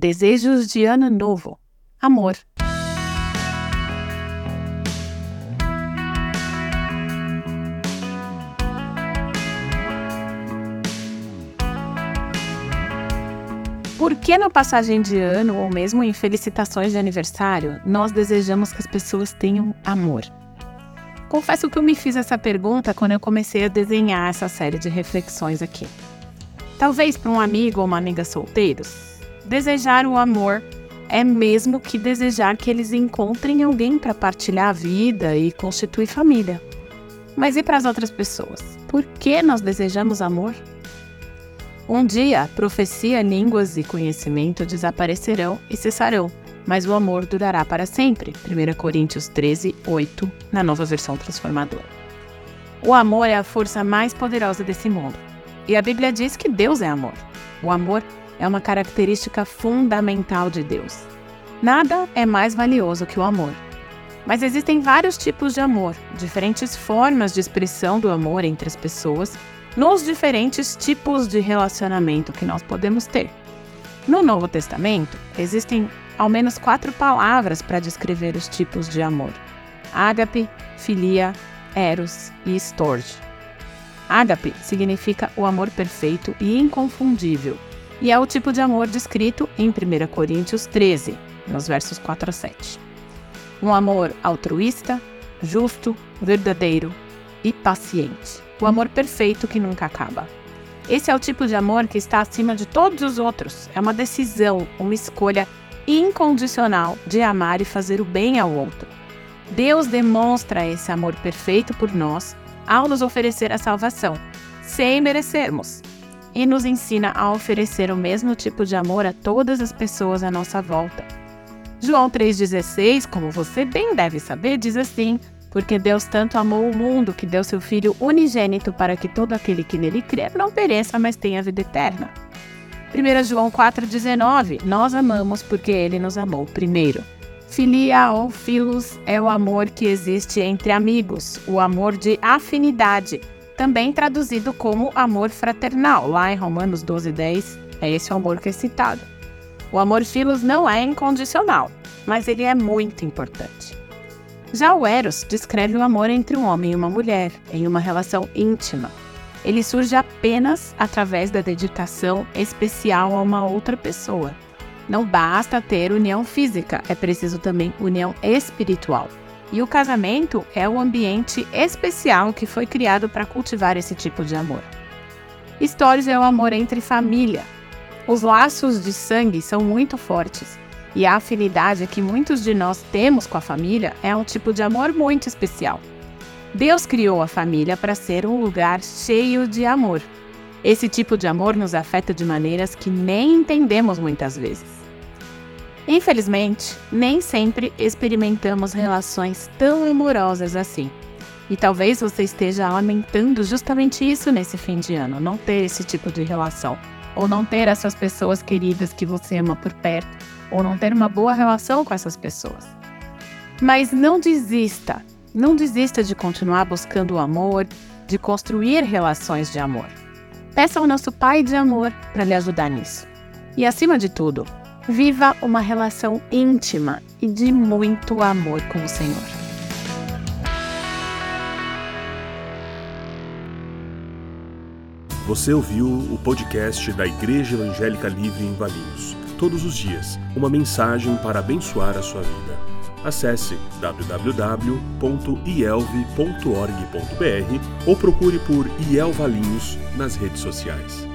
Desejos de Ano Novo. Amor. Por que na passagem de ano ou mesmo em felicitações de aniversário nós desejamos que as pessoas tenham amor? Confesso que eu me fiz essa pergunta quando eu comecei a desenhar essa série de reflexões aqui. Talvez para um amigo ou uma amiga solteiros, desejar o amor é mesmo que desejar que eles encontrem alguém para partilhar a vida e constituir família. Mas e para as outras pessoas? Por que nós desejamos amor? Um dia, profecia, línguas e conhecimento desaparecerão e cessarão, mas o amor durará para sempre. 1 Coríntios 13, 8, na nova versão transformadora. O amor é a força mais poderosa desse mundo. E a Bíblia diz que Deus é amor. O amor é uma característica fundamental de Deus. Nada é mais valioso que o amor. Mas existem vários tipos de amor, diferentes formas de expressão do amor entre as pessoas nos diferentes tipos de relacionamento que nós podemos ter. No Novo Testamento, existem ao menos quatro palavras para descrever os tipos de amor: ágape, filia, eros e storge. Ágape significa o amor perfeito e inconfundível, e é o tipo de amor descrito em 1 Coríntios 13, nos versos 4 a 7. Um amor altruísta, justo, verdadeiro e paciente o amor perfeito que nunca acaba. Esse é o tipo de amor que está acima de todos os outros. É uma decisão, uma escolha incondicional de amar e fazer o bem ao outro. Deus demonstra esse amor perfeito por nós ao nos oferecer a salvação, sem merecermos, e nos ensina a oferecer o mesmo tipo de amor a todas as pessoas à nossa volta. João 3,16, como você bem deve saber, diz assim: porque Deus tanto amou o mundo que deu seu Filho unigênito para que todo aquele que nele crer não pereça, mas tenha vida eterna. 1 João 4,19 Nós amamos porque ele nos amou primeiro. Filia ou filos é o amor que existe entre amigos, o amor de afinidade, também traduzido como amor fraternal. Lá em Romanos 12,10 é esse o amor que é citado. O amor filos não é incondicional, mas ele é muito importante. Já o Eros descreve o amor entre um homem e uma mulher, em uma relação íntima. Ele surge apenas através da dedicação especial a uma outra pessoa. Não basta ter união física, é preciso também união espiritual. E o casamento é o ambiente especial que foi criado para cultivar esse tipo de amor. Stories é o amor entre família. Os laços de sangue são muito fortes e a afinidade que muitos de nós temos com a família é um tipo de amor muito especial. Deus criou a família para ser um lugar cheio de amor. Esse tipo de amor nos afeta de maneiras que nem entendemos muitas vezes. Infelizmente, nem sempre experimentamos relações tão amorosas assim. E talvez você esteja lamentando justamente isso nesse fim de ano, não ter esse tipo de relação, ou não ter essas pessoas queridas que você ama por perto ou não ter uma boa relação com essas pessoas. Mas não desista, não desista de continuar buscando o amor, de construir relações de amor. Peça ao nosso Pai de amor para lhe ajudar nisso. E acima de tudo, viva uma relação íntima e de muito amor com o Senhor. Você ouviu o podcast da Igreja Evangélica Livre em Valinhos todos os dias uma mensagem para abençoar a sua vida. Acesse www.ielve.org.br ou procure por IEL Valinhos nas redes sociais.